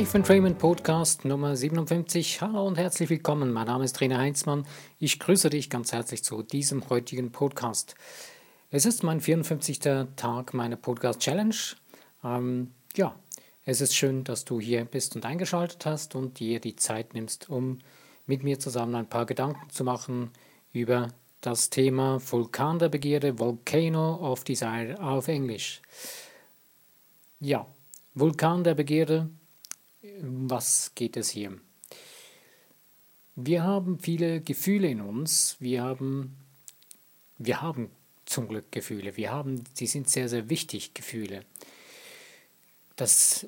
Life Entrainment Podcast Nummer 57. Hallo und herzlich willkommen. Mein Name ist Trainer Heinzmann. Ich grüße dich ganz herzlich zu diesem heutigen Podcast. Es ist mein 54. Tag meiner Podcast Challenge. Ähm, ja, es ist schön, dass du hier bist und eingeschaltet hast und dir die Zeit nimmst, um mit mir zusammen ein paar Gedanken zu machen über das Thema Vulkan der Begierde, Volcano of Desire auf Englisch. Ja, Vulkan der Begierde, was geht es hier? Wir haben viele Gefühle in uns, wir haben, wir haben zum Glück Gefühle, wir haben, die sind sehr, sehr wichtig, Gefühle. Das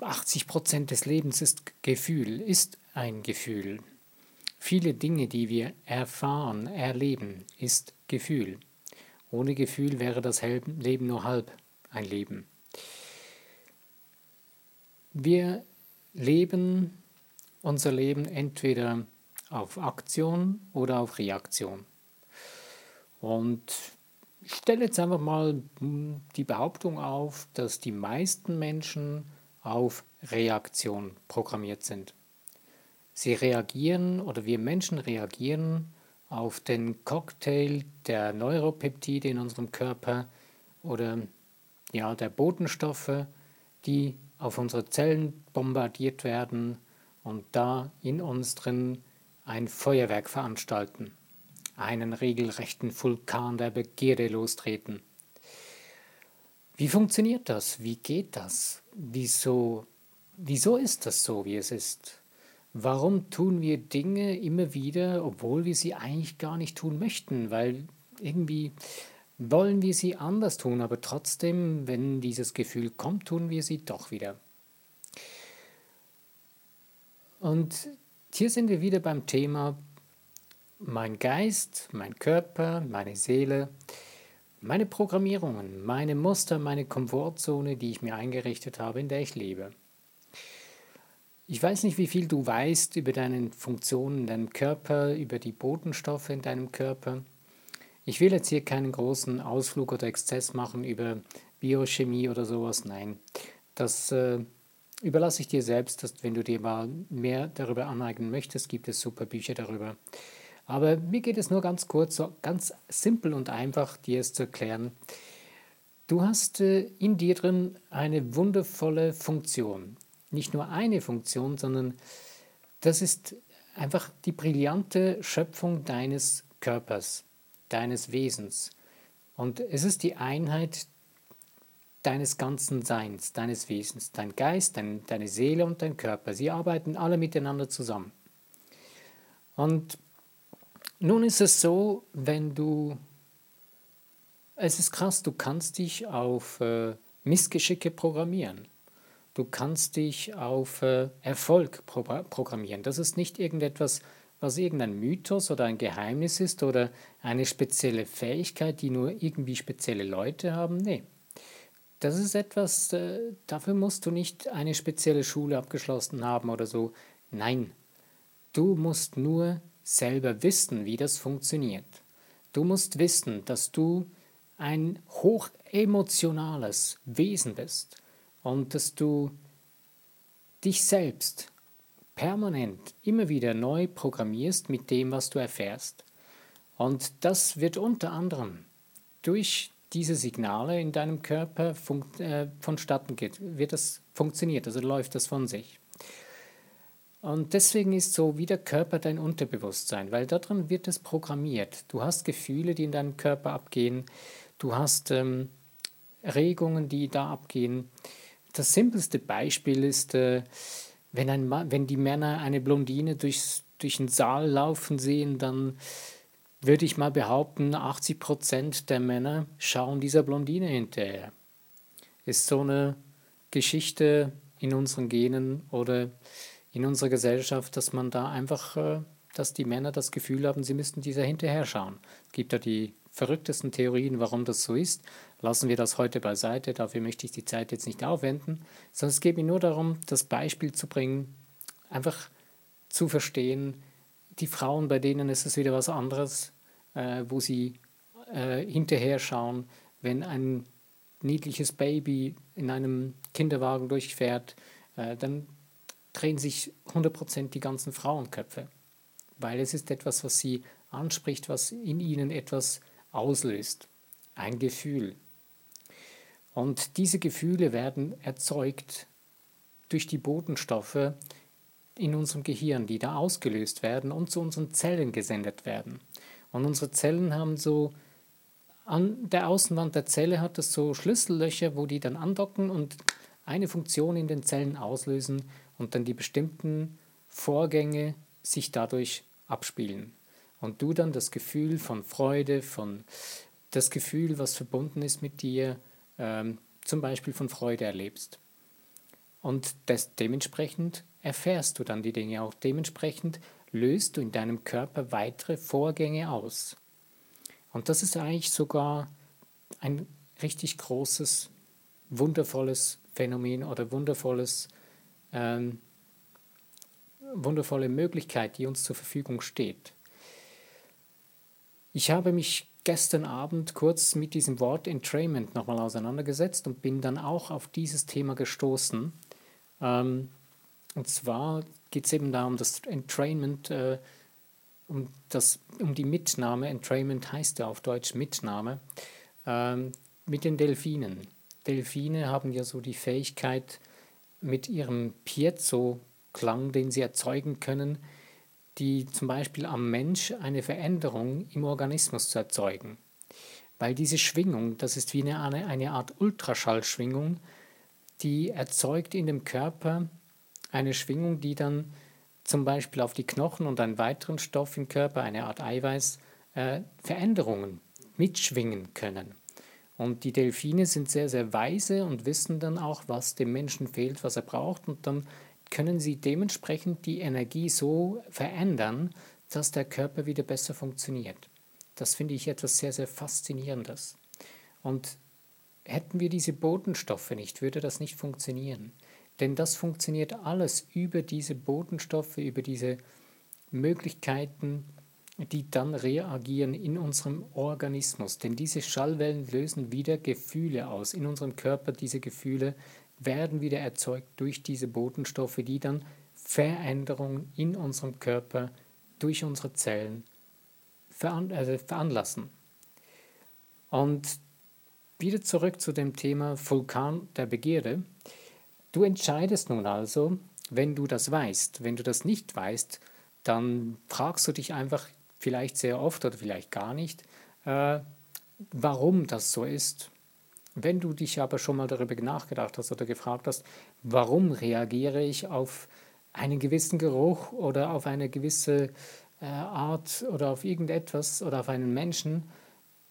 80 Prozent des Lebens ist Gefühl, ist ein Gefühl. Viele Dinge, die wir erfahren, erleben, ist Gefühl. Ohne Gefühl wäre das Leben nur halb ein Leben. Wir leben unser Leben entweder auf Aktion oder auf Reaktion. Und ich stelle jetzt einfach mal die Behauptung auf, dass die meisten Menschen auf Reaktion programmiert sind. Sie reagieren oder wir Menschen reagieren auf den Cocktail der Neuropeptide in unserem Körper oder ja, der Botenstoffe, die auf unsere Zellen bombardiert werden und da in uns drin ein Feuerwerk veranstalten, einen regelrechten Vulkan der Begierde lostreten. Wie funktioniert das? Wie geht das? Wieso, wieso ist das so, wie es ist? Warum tun wir Dinge immer wieder, obwohl wir sie eigentlich gar nicht tun möchten? Weil irgendwie wollen wir sie anders tun, aber trotzdem, wenn dieses Gefühl kommt, tun wir sie doch wieder. Und hier sind wir wieder beim Thema mein Geist, mein Körper, meine Seele, meine Programmierungen, meine Muster, meine Komfortzone, die ich mir eingerichtet habe, in der ich lebe. Ich weiß nicht, wie viel du weißt über deine Funktionen in deinem Körper, über die Botenstoffe in deinem Körper. Ich will jetzt hier keinen großen Ausflug oder Exzess machen über Biochemie oder sowas. Nein, das äh, überlasse ich dir selbst. Dass, wenn du dir mal mehr darüber aneignen möchtest, gibt es super Bücher darüber. Aber mir geht es nur ganz kurz, so ganz simpel und einfach, dir es zu erklären. Du hast äh, in dir drin eine wundervolle Funktion nicht nur eine Funktion, sondern das ist einfach die brillante Schöpfung deines Körpers, deines Wesens. Und es ist die Einheit deines ganzen Seins, deines Wesens, dein Geist, dein, deine Seele und dein Körper. Sie arbeiten alle miteinander zusammen. Und nun ist es so, wenn du, es ist krass, du kannst dich auf äh, Missgeschicke programmieren. Du kannst dich auf äh, Erfolg pro programmieren. Das ist nicht irgendetwas, was irgendein Mythos oder ein Geheimnis ist oder eine spezielle Fähigkeit, die nur irgendwie spezielle Leute haben. Nee. Das ist etwas, äh, dafür musst du nicht eine spezielle Schule abgeschlossen haben oder so. Nein, du musst nur selber wissen, wie das funktioniert. Du musst wissen, dass du ein hochemotionales Wesen bist und dass du dich selbst permanent immer wieder neu programmierst mit dem, was du erfährst. Und das wird unter anderem durch diese Signale in deinem Körper äh, vonstatten geht, wird das funktioniert, also läuft das von sich. Und deswegen ist so wie der Körper dein Unterbewusstsein, weil darin wird es programmiert. Du hast Gefühle, die in deinem Körper abgehen, du hast ähm, Regungen, die da abgehen das simpelste Beispiel ist, äh, wenn, ein wenn die Männer eine Blondine durchs, durch den Saal laufen sehen, dann würde ich mal behaupten, 80 Prozent der Männer schauen dieser Blondine hinterher. Ist so eine Geschichte in unseren Genen oder in unserer Gesellschaft, dass man da einfach, äh, dass die Männer das Gefühl haben, sie müssten dieser hinterher schauen. Es gibt da die verrücktesten Theorien, warum das so ist. Lassen wir das heute beiseite, dafür möchte ich die Zeit jetzt nicht aufwenden, sondern es geht mir nur darum, das Beispiel zu bringen, einfach zu verstehen, die Frauen, bei denen ist es wieder was anderes, äh, wo sie äh, hinterher schauen, wenn ein niedliches Baby in einem Kinderwagen durchfährt, äh, dann drehen sich 100% die ganzen Frauenköpfe, weil es ist etwas, was sie anspricht, was in ihnen etwas auslöst, ein Gefühl. Und diese Gefühle werden erzeugt durch die Botenstoffe in unserem Gehirn, die da ausgelöst werden und zu unseren Zellen gesendet werden. Und unsere Zellen haben so, an der Außenwand der Zelle hat es so Schlüssellöcher, wo die dann andocken und eine Funktion in den Zellen auslösen und dann die bestimmten Vorgänge sich dadurch abspielen. Und du dann das Gefühl von Freude, von das Gefühl, was verbunden ist mit dir, ähm, zum Beispiel von Freude erlebst. Und das, dementsprechend erfährst du dann die Dinge auch. Dementsprechend löst du in deinem Körper weitere Vorgänge aus. Und das ist eigentlich sogar ein richtig großes, wundervolles Phänomen oder wundervolles, ähm, wundervolle Möglichkeit, die uns zur Verfügung steht. Ich habe mich gestern Abend kurz mit diesem Wort Entrainment nochmal auseinandergesetzt und bin dann auch auf dieses Thema gestoßen. Ähm, und zwar geht es eben da um das Entrainment, äh, um, das, um die Mitnahme. Entrainment heißt ja auf Deutsch Mitnahme. Ähm, mit den Delfinen. Delfine haben ja so die Fähigkeit, mit ihrem Piezo-Klang, den sie erzeugen können, die zum Beispiel am Mensch eine Veränderung im Organismus zu erzeugen. Weil diese Schwingung, das ist wie eine, eine Art Ultraschallschwingung, die erzeugt in dem Körper eine Schwingung, die dann zum Beispiel auf die Knochen und einen weiteren Stoff im Körper, eine Art Eiweiß, äh, Veränderungen mitschwingen können. Und die Delfine sind sehr, sehr weise und wissen dann auch, was dem Menschen fehlt, was er braucht. Und dann können sie dementsprechend die Energie so verändern, dass der Körper wieder besser funktioniert. Das finde ich etwas sehr, sehr Faszinierendes. Und hätten wir diese Botenstoffe nicht, würde das nicht funktionieren. Denn das funktioniert alles über diese Botenstoffe, über diese Möglichkeiten, die dann reagieren in unserem Organismus. Denn diese Schallwellen lösen wieder Gefühle aus in unserem Körper. Diese Gefühle werden wieder erzeugt durch diese Botenstoffe, die dann Veränderungen in unserem Körper durch unsere Zellen veran also veranlassen. Und wieder zurück zu dem Thema Vulkan der Begierde. Du entscheidest nun also, wenn du das weißt. Wenn du das nicht weißt, dann fragst du dich einfach vielleicht sehr oft oder vielleicht gar nicht, äh, warum das so ist wenn du dich aber schon mal darüber nachgedacht hast oder gefragt hast, warum reagiere ich auf einen gewissen Geruch oder auf eine gewisse äh, Art oder auf irgendetwas oder auf einen Menschen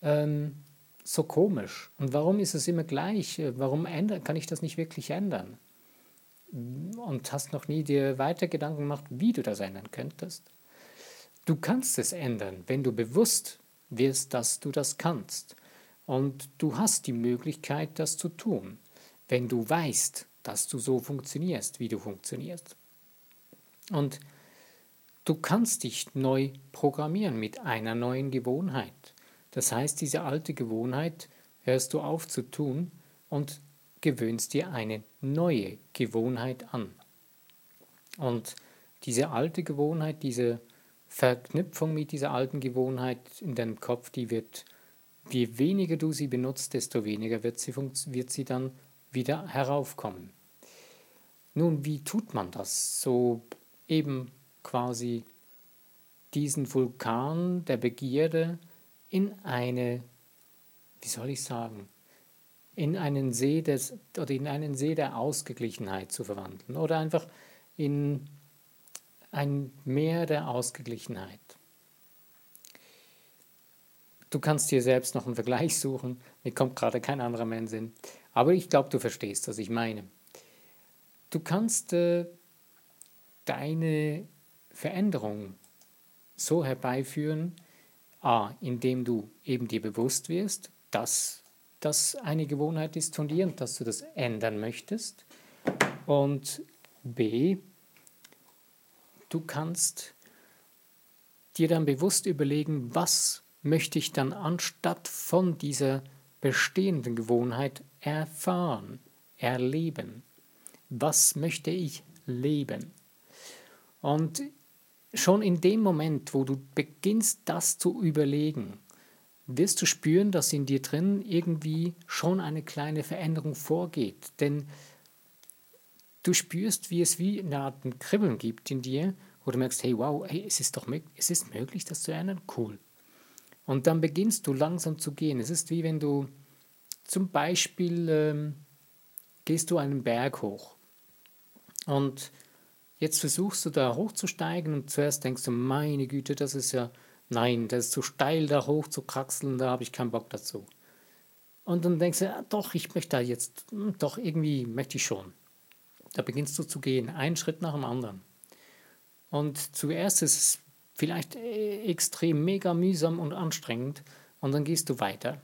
ähm, so komisch? Und warum ist es immer gleich? Warum ändern, kann ich das nicht wirklich ändern? Und hast noch nie dir weiter Gedanken gemacht, wie du das ändern könntest? Du kannst es ändern, wenn du bewusst wirst, dass du das kannst. Und du hast die Möglichkeit, das zu tun, wenn du weißt, dass du so funktionierst, wie du funktionierst. Und du kannst dich neu programmieren mit einer neuen Gewohnheit. Das heißt, diese alte Gewohnheit hörst du auf zu tun und gewöhnst dir eine neue Gewohnheit an. Und diese alte Gewohnheit, diese Verknüpfung mit dieser alten Gewohnheit in deinem Kopf, die wird je weniger du sie benutzt, desto weniger wird sie, wird sie dann wieder heraufkommen. Nun, wie tut man das? So eben quasi diesen Vulkan der Begierde in eine, wie soll ich sagen, in einen See des oder in einen See der Ausgeglichenheit zu verwandeln oder einfach in ein Meer der Ausgeglichenheit. Du kannst dir selbst noch einen Vergleich suchen. Mir kommt gerade kein anderer mehr in Sinn. Aber ich glaube, du verstehst, was ich meine. Du kannst äh, deine Veränderung so herbeiführen, a, indem du eben dir bewusst wirst, dass das eine Gewohnheit ist von dir und dass du das ändern möchtest. Und b, du kannst dir dann bewusst überlegen, was möchte ich dann anstatt von dieser bestehenden Gewohnheit erfahren, erleben? Was möchte ich Leben. Und schon in dem Moment, wo du beginnst, das zu überlegen, wirst du spüren, dass in dir drin irgendwie schon eine kleine Veränderung vorgeht. Denn du spürst, wie es wie eine Art Kribbeln gibt in dir, wo du merkst, hey, wow, hey, es ist doch es ist möglich, das zu ändern. Cool. Und dann beginnst du langsam zu gehen. Es ist wie wenn du zum Beispiel ähm, gehst du einen Berg hoch und jetzt versuchst du da hochzusteigen und zuerst denkst du, meine Güte, das ist ja, nein, das ist zu steil da hoch zu kraxeln, da habe ich keinen Bock dazu. Und dann denkst du, ja, doch, ich möchte da jetzt, hm, doch irgendwie möchte ich schon. Da beginnst du zu gehen, einen Schritt nach dem anderen. Und zuerst ist es vielleicht äh, extrem mega mühsam und anstrengend und dann gehst du weiter.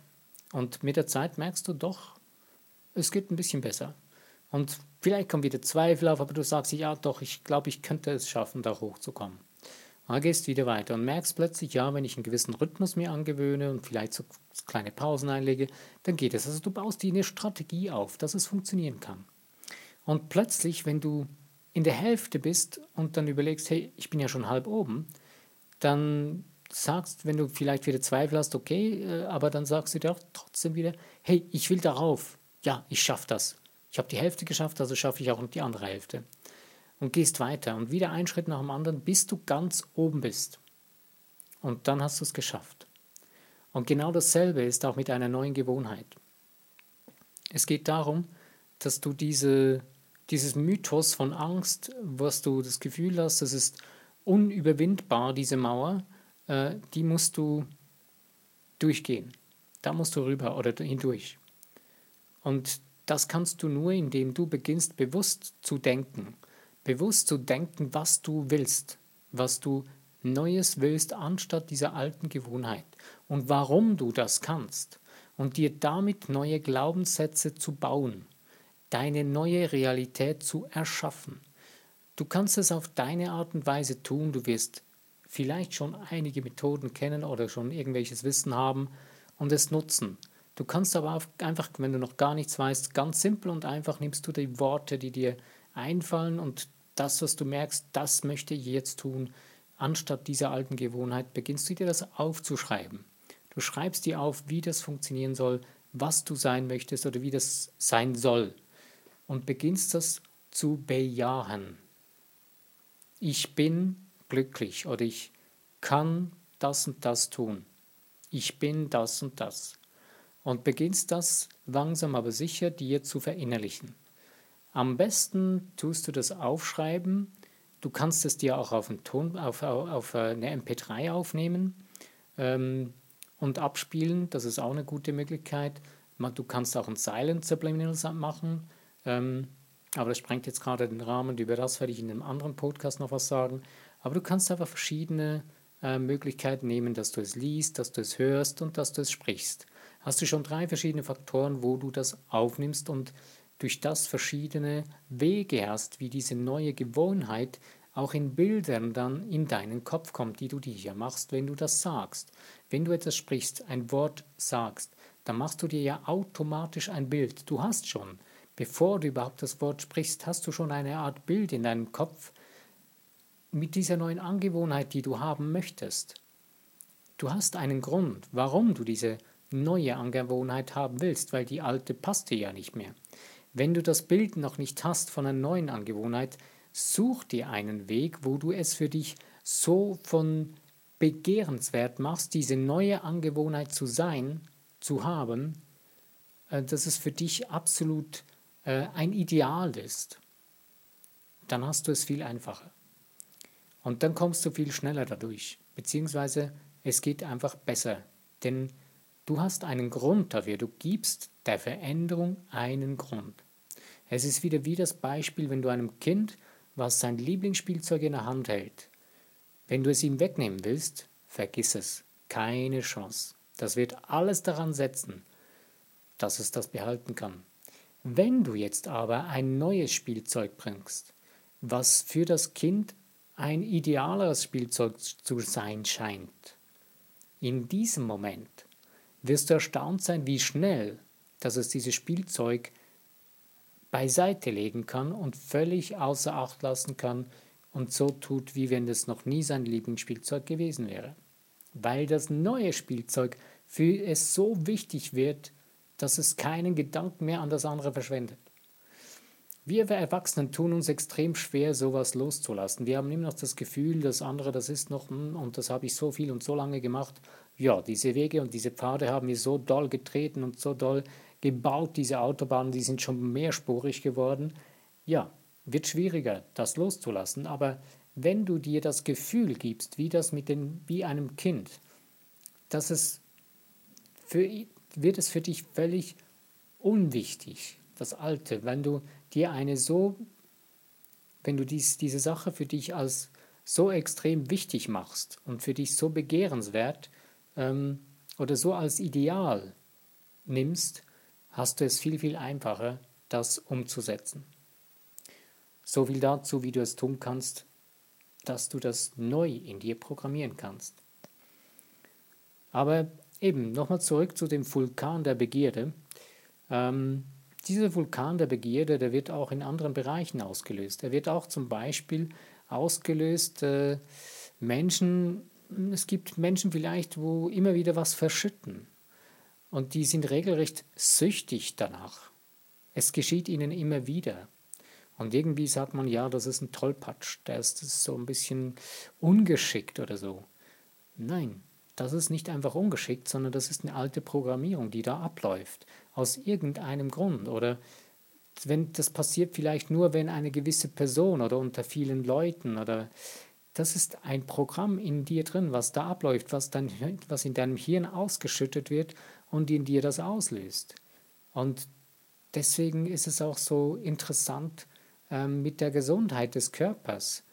Und mit der Zeit merkst du doch, es geht ein bisschen besser. Und vielleicht kommen wieder Zweifel auf, aber du sagst, ja doch, ich glaube, ich könnte es schaffen, da hochzukommen. Dann gehst wieder weiter und merkst plötzlich, ja, wenn ich einen gewissen Rhythmus mir angewöhne und vielleicht so kleine Pausen einlege, dann geht es. Also du baust dir eine Strategie auf, dass es funktionieren kann. Und plötzlich, wenn du in der Hälfte bist und dann überlegst, hey, ich bin ja schon halb oben, dann sagst, wenn du vielleicht wieder Zweifel hast, okay, äh, aber dann sagst du dir auch trotzdem wieder, hey, ich will darauf. Ja, ich schaffe das. Ich habe die Hälfte geschafft, also schaffe ich auch die andere Hälfte. Und gehst weiter und wieder einen Schritt nach dem anderen, bis du ganz oben bist. Und dann hast du es geschafft. Und genau dasselbe ist auch mit einer neuen Gewohnheit. Es geht darum, dass du diese, dieses Mythos von Angst, was du das Gefühl hast, das ist unüberwindbar, diese Mauer, äh, die musst du durchgehen. Da musst du rüber oder hindurch. Und das kannst du nur, indem du beginnst bewusst zu denken. Bewusst zu denken, was du willst, was du Neues willst, anstatt dieser alten Gewohnheit. Und warum du das kannst. Und dir damit neue Glaubenssätze zu bauen. Deine neue Realität zu erschaffen. Du kannst es auf deine Art und Weise tun. Du wirst vielleicht schon einige Methoden kennen oder schon irgendwelches Wissen haben und es nutzen. Du kannst aber einfach, wenn du noch gar nichts weißt, ganz simpel und einfach nimmst du die Worte, die dir einfallen und das, was du merkst, das möchte ich jetzt tun, anstatt dieser alten Gewohnheit, beginnst du dir das aufzuschreiben. Du schreibst dir auf, wie das funktionieren soll, was du sein möchtest oder wie das sein soll und beginnst das zu bejahen. Ich bin glücklich oder ich kann das und das tun. Ich bin das und das. Und beginnst das langsam aber sicher dir zu verinnerlichen. Am besten tust du das aufschreiben. Du kannst es dir auch auf, Ton, auf, auf eine MP3 aufnehmen ähm, und abspielen. Das ist auch eine gute Möglichkeit. Du kannst auch ein Silent Subliminal machen. Ähm, aber das sprengt jetzt gerade den Rahmen. Über das werde ich in einem anderen Podcast noch was sagen. Aber du kannst einfach verschiedene äh, Möglichkeiten nehmen, dass du es liest, dass du es hörst und dass du es sprichst. Hast du schon drei verschiedene Faktoren, wo du das aufnimmst und durch das verschiedene Wege hast, wie diese neue Gewohnheit auch in Bildern dann in deinen Kopf kommt, die du dir hier machst, wenn du das sagst. Wenn du etwas sprichst, ein Wort sagst, dann machst du dir ja automatisch ein Bild. Du hast schon, bevor du überhaupt das Wort sprichst, hast du schon eine Art Bild in deinem Kopf, mit dieser neuen Angewohnheit, die du haben möchtest. Du hast einen Grund, warum du diese neue Angewohnheit haben willst, weil die alte passt dir ja nicht mehr. Wenn du das Bild noch nicht hast von einer neuen Angewohnheit, such dir einen Weg, wo du es für dich so von begehrenswert machst, diese neue Angewohnheit zu sein, zu haben, äh, dass es für dich absolut äh, ein Ideal ist. Dann hast du es viel einfacher. Und dann kommst du viel schneller dadurch, beziehungsweise es geht einfach besser, denn du hast einen Grund dafür, du gibst der Veränderung einen Grund. Es ist wieder wie das Beispiel, wenn du einem Kind, was sein Lieblingsspielzeug in der Hand hält, wenn du es ihm wegnehmen willst, vergiss es, keine Chance. Das wird alles daran setzen, dass es das behalten kann. Wenn du jetzt aber ein neues Spielzeug bringst, was für das Kind ein idealeres Spielzeug zu sein scheint. In diesem Moment wirst du erstaunt sein, wie schnell, dass es dieses Spielzeug beiseite legen kann und völlig außer Acht lassen kann und so tut, wie wenn es noch nie sein Lieblingsspielzeug gewesen wäre. Weil das neue Spielzeug für es so wichtig wird, dass es keinen Gedanken mehr an das andere verschwendet. Wir Erwachsenen tun uns extrem schwer, sowas loszulassen. Wir haben immer noch das Gefühl, das andere, das ist noch, hm, und das habe ich so viel und so lange gemacht. Ja, diese Wege und diese Pfade haben wir so doll getreten und so doll gebaut, diese Autobahnen, die sind schon mehrspurig geworden. Ja, wird schwieriger, das loszulassen, aber wenn du dir das Gefühl gibst, wie das mit den, wie einem Kind, dass es für, wird es für dich völlig unwichtig, das Alte, wenn du dir eine so, wenn du dies, diese Sache für dich als so extrem wichtig machst und für dich so begehrenswert ähm, oder so als Ideal nimmst, hast du es viel, viel einfacher, das umzusetzen. So viel dazu, wie du es tun kannst, dass du das neu in dir programmieren kannst. Aber eben, nochmal zurück zu dem Vulkan der Begierde. Ähm, dieser Vulkan der Begierde, der wird auch in anderen Bereichen ausgelöst. Er wird auch zum Beispiel ausgelöst, äh, Menschen, es gibt Menschen vielleicht, wo immer wieder was verschütten. Und die sind regelrecht süchtig danach. Es geschieht ihnen immer wieder. Und irgendwie sagt man, ja, das ist ein Tollpatsch, der ist, so ein bisschen ungeschickt oder so. Nein, das ist nicht einfach ungeschickt, sondern das ist eine alte Programmierung, die da abläuft, aus irgendeinem Grund. Oder wenn das passiert vielleicht nur, wenn eine gewisse Person oder unter vielen Leuten oder das ist ein Programm in dir drin, was da abläuft, was, dann, was in deinem Hirn ausgeschüttet wird und in dir das auslöst. Und deswegen ist es auch so interessant ähm, mit der Gesundheit des Körpers.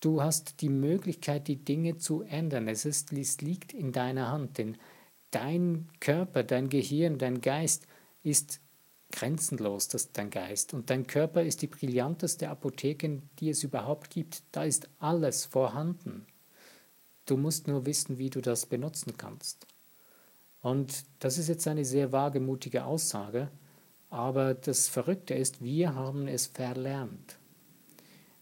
Du hast die Möglichkeit, die Dinge zu ändern. Es, ist, es liegt in deiner Hand, denn dein Körper, dein Gehirn, dein Geist ist grenzenlos, das dein Geist. Und dein Körper ist die brillanteste Apotheke, die es überhaupt gibt. Da ist alles vorhanden. Du musst nur wissen, wie du das benutzen kannst. Und das ist jetzt eine sehr wagemutige Aussage, aber das Verrückte ist, wir haben es verlernt.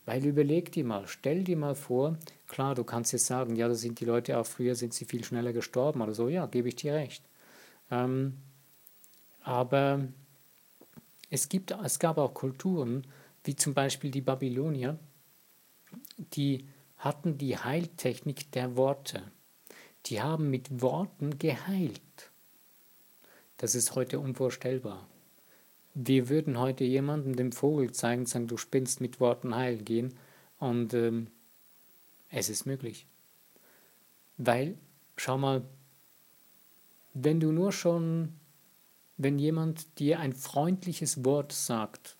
Weil überleg dir mal, stell dir mal vor, klar, du kannst jetzt sagen, ja, da sind die Leute auch früher, sind sie viel schneller gestorben oder so, ja, gebe ich dir recht. Ähm, aber es, gibt, es gab auch Kulturen, wie zum Beispiel die Babylonier, die hatten die Heiltechnik der Worte die haben mit Worten geheilt. Das ist heute unvorstellbar. Wir würden heute jemandem dem Vogel zeigen, sagen, du spinnst mit Worten heilen gehen und ähm, es ist möglich. Weil, schau mal, wenn du nur schon, wenn jemand dir ein freundliches Wort sagt,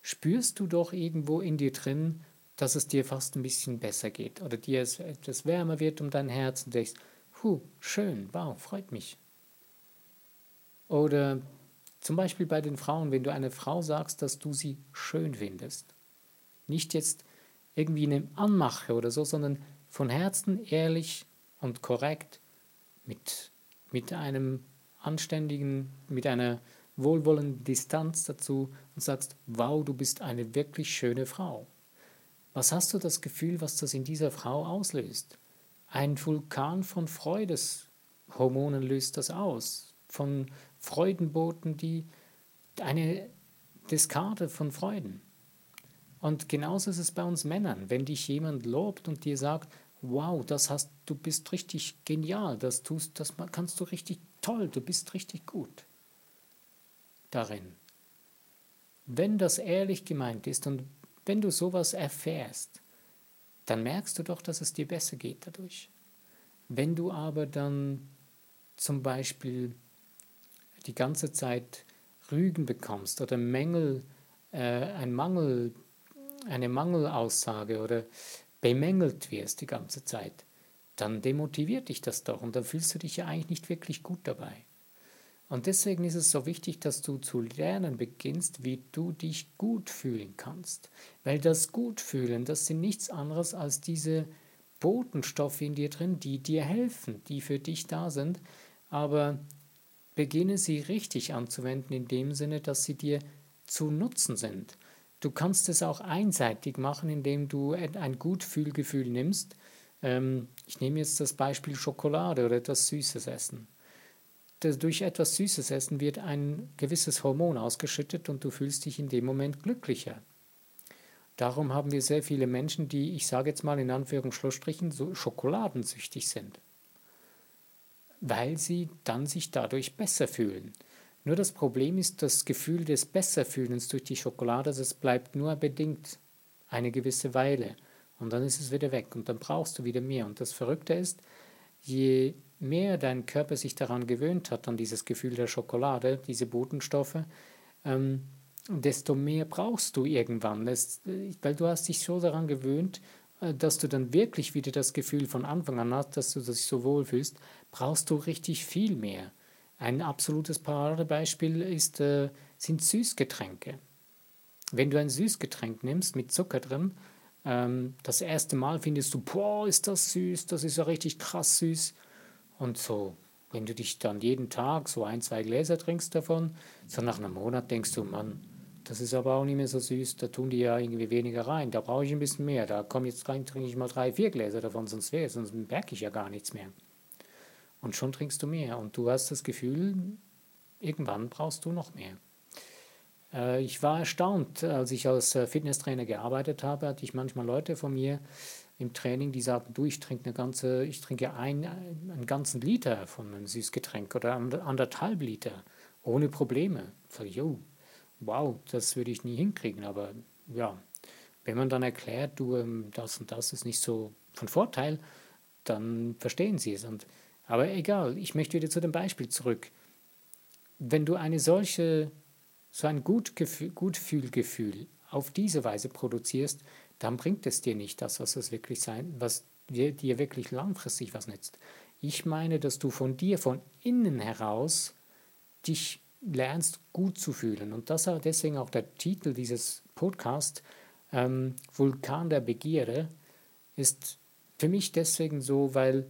spürst du doch irgendwo in dir drin, dass es dir fast ein bisschen besser geht oder dir es etwas wärmer wird um dein Herz und denkst, hu, schön, wow, freut mich. Oder zum Beispiel bei den Frauen, wenn du einer Frau sagst, dass du sie schön findest. Nicht jetzt irgendwie eine Anmache oder so, sondern von Herzen ehrlich und korrekt mit, mit einem anständigen, mit einer wohlwollenden Distanz dazu und sagst, wow, du bist eine wirklich schöne Frau. Was hast du das Gefühl, was das in dieser Frau auslöst? Ein Vulkan von Freudeshormonen löst das aus, von Freudenboten, die eine Diskarte von Freuden. Und genauso ist es bei uns Männern. Wenn dich jemand lobt und dir sagt, wow, das hast, du bist richtig genial, das tust, das kannst du richtig toll, du bist richtig gut darin. Wenn das ehrlich gemeint ist und wenn du sowas erfährst, dann merkst du doch, dass es dir besser geht dadurch. Wenn du aber dann zum Beispiel die ganze Zeit Rügen bekommst oder Mängel, äh, ein Mangel, eine Mangelaussage oder bemängelt wirst die ganze Zeit, dann demotiviert dich das doch und dann fühlst du dich ja eigentlich nicht wirklich gut dabei. Und deswegen ist es so wichtig, dass du zu lernen beginnst, wie du dich gut fühlen kannst. Weil das Gutfühlen, das sind nichts anderes als diese Botenstoffe in dir drin, die dir helfen, die für dich da sind. Aber beginne sie richtig anzuwenden, in dem Sinne, dass sie dir zu nutzen sind. Du kannst es auch einseitig machen, indem du ein Gutfühlgefühl nimmst. Ähm, ich nehme jetzt das Beispiel Schokolade oder etwas Süßes essen. Durch etwas Süßes essen wird ein gewisses Hormon ausgeschüttet und du fühlst dich in dem Moment glücklicher. Darum haben wir sehr viele Menschen, die, ich sage jetzt mal in Anführungsstrichen, so schokoladensüchtig sind, weil sie dann sich dadurch besser fühlen. Nur das Problem ist, das Gefühl des Besserfühlens durch die Schokolade, das bleibt nur bedingt eine gewisse Weile und dann ist es wieder weg und dann brauchst du wieder mehr. Und das Verrückte ist, je mehr dein Körper sich daran gewöhnt hat, an dieses Gefühl der Schokolade, diese Botenstoffe, ähm, desto mehr brauchst du irgendwann, weil du hast dich so daran gewöhnt, äh, dass du dann wirklich wieder das Gefühl von Anfang an hast, dass du dich so wohl fühlst, brauchst du richtig viel mehr. Ein absolutes Paradebeispiel ist, äh, sind Süßgetränke. Wenn du ein Süßgetränk nimmst mit Zucker drin, ähm, das erste Mal findest du, boah, ist das süß, das ist ja richtig krass süß. Und so wenn du dich dann jeden Tag so ein, zwei Gläser trinkst davon, so nach einem Monat denkst du, Mann, das ist aber auch nicht mehr so süß, da tun die ja irgendwie weniger rein, da brauche ich ein bisschen mehr, da komme jetzt rein, trinke ich mal drei, vier Gläser davon, sonst wäre sonst merke ich ja gar nichts mehr. Und schon trinkst du mehr und du hast das Gefühl, irgendwann brauchst du noch mehr. Äh, ich war erstaunt, als ich als äh, Fitnesstrainer gearbeitet habe, hatte ich manchmal Leute von mir im Training, die sagen, du, ich trinke eine ganze, ich trinke ein, einen ganzen Liter von einem Süßgetränk oder anderthalb Liter ohne Probleme. Sag ich, oh, wow, das würde ich nie hinkriegen. Aber ja, wenn man dann erklärt, du, ähm, das und das ist nicht so von Vorteil, dann verstehen sie es. Und, aber egal, ich möchte wieder zu dem Beispiel zurück. Wenn du eine solche, so ein Gutfühlgefühl auf diese Weise produzierst, dann bringt es dir nicht das, was es wirklich sein, was dir wirklich langfristig was nützt. Ich meine, dass du von dir, von innen heraus, dich lernst gut zu fühlen. Und das ist deswegen auch der Titel dieses Podcasts, ähm, Vulkan der Begierde, ist für mich deswegen so, weil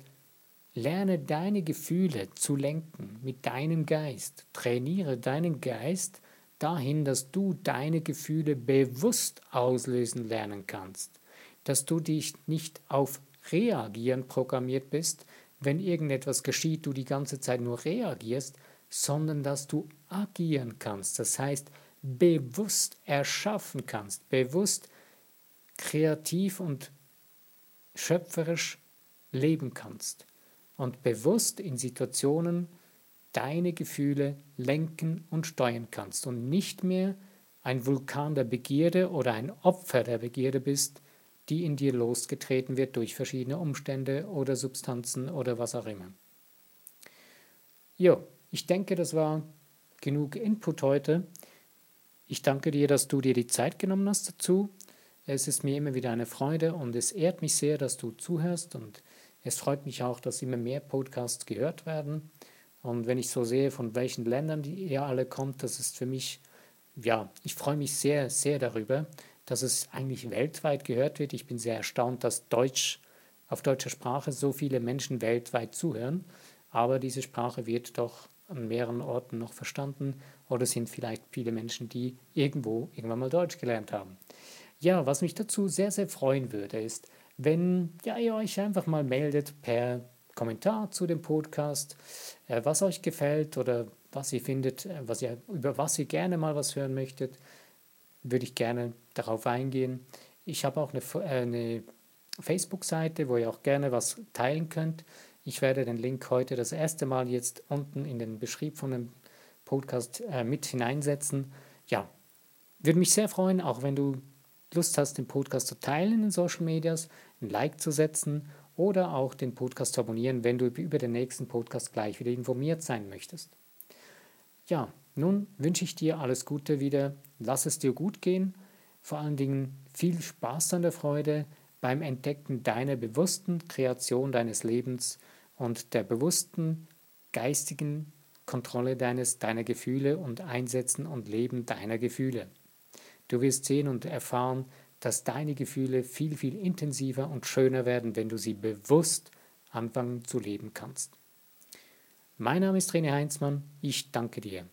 lerne deine Gefühle zu lenken mit deinem Geist. Trainiere deinen Geist dahin, dass du deine Gefühle bewusst auslösen lernen kannst. Dass du dich nicht auf Reagieren programmiert bist, wenn irgendetwas geschieht, du die ganze Zeit nur reagierst, sondern dass du agieren kannst. Das heißt, bewusst erschaffen kannst, bewusst kreativ und schöpferisch leben kannst und bewusst in Situationen deine Gefühle lenken und steuern kannst und nicht mehr ein Vulkan der Begierde oder ein Opfer der Begierde bist, die in dir losgetreten wird durch verschiedene Umstände oder Substanzen oder was auch immer. Jo, ich denke, das war genug Input heute. Ich danke dir, dass du dir die Zeit genommen hast dazu. Es ist mir immer wieder eine Freude und es ehrt mich sehr, dass du zuhörst und es freut mich auch, dass immer mehr Podcasts gehört werden. Und wenn ich so sehe, von welchen Ländern ihr alle kommt, das ist für mich, ja, ich freue mich sehr, sehr darüber, dass es eigentlich weltweit gehört wird. Ich bin sehr erstaunt, dass Deutsch auf deutscher Sprache so viele Menschen weltweit zuhören. Aber diese Sprache wird doch an mehreren Orten noch verstanden oder sind vielleicht viele Menschen, die irgendwo irgendwann mal Deutsch gelernt haben. Ja, was mich dazu sehr, sehr freuen würde, ist, wenn ja, ihr euch einfach mal meldet per Kommentar zu dem Podcast, äh, was euch gefällt oder was ihr findet, äh, was ihr, über was ihr gerne mal was hören möchtet, würde ich gerne darauf eingehen. Ich habe auch eine, äh, eine Facebook-Seite, wo ihr auch gerne was teilen könnt. Ich werde den Link heute das erste Mal jetzt unten in den Beschrieb von dem Podcast äh, mit hineinsetzen. Ja, würde mich sehr freuen, auch wenn du Lust hast, den Podcast zu teilen in den Social Medias, ein Like zu setzen oder auch den Podcast zu abonnieren, wenn du über den nächsten Podcast gleich wieder informiert sein möchtest. Ja, nun wünsche ich dir alles Gute wieder. Lass es dir gut gehen. Vor allen Dingen viel Spaß an der Freude beim Entdecken deiner bewussten Kreation deines Lebens und der bewussten geistigen Kontrolle deines, deiner Gefühle und Einsetzen und Leben deiner Gefühle. Du wirst sehen und erfahren, dass deine Gefühle viel, viel intensiver und schöner werden, wenn du sie bewusst anfangen zu leben kannst. Mein Name ist René Heinzmann, ich danke dir.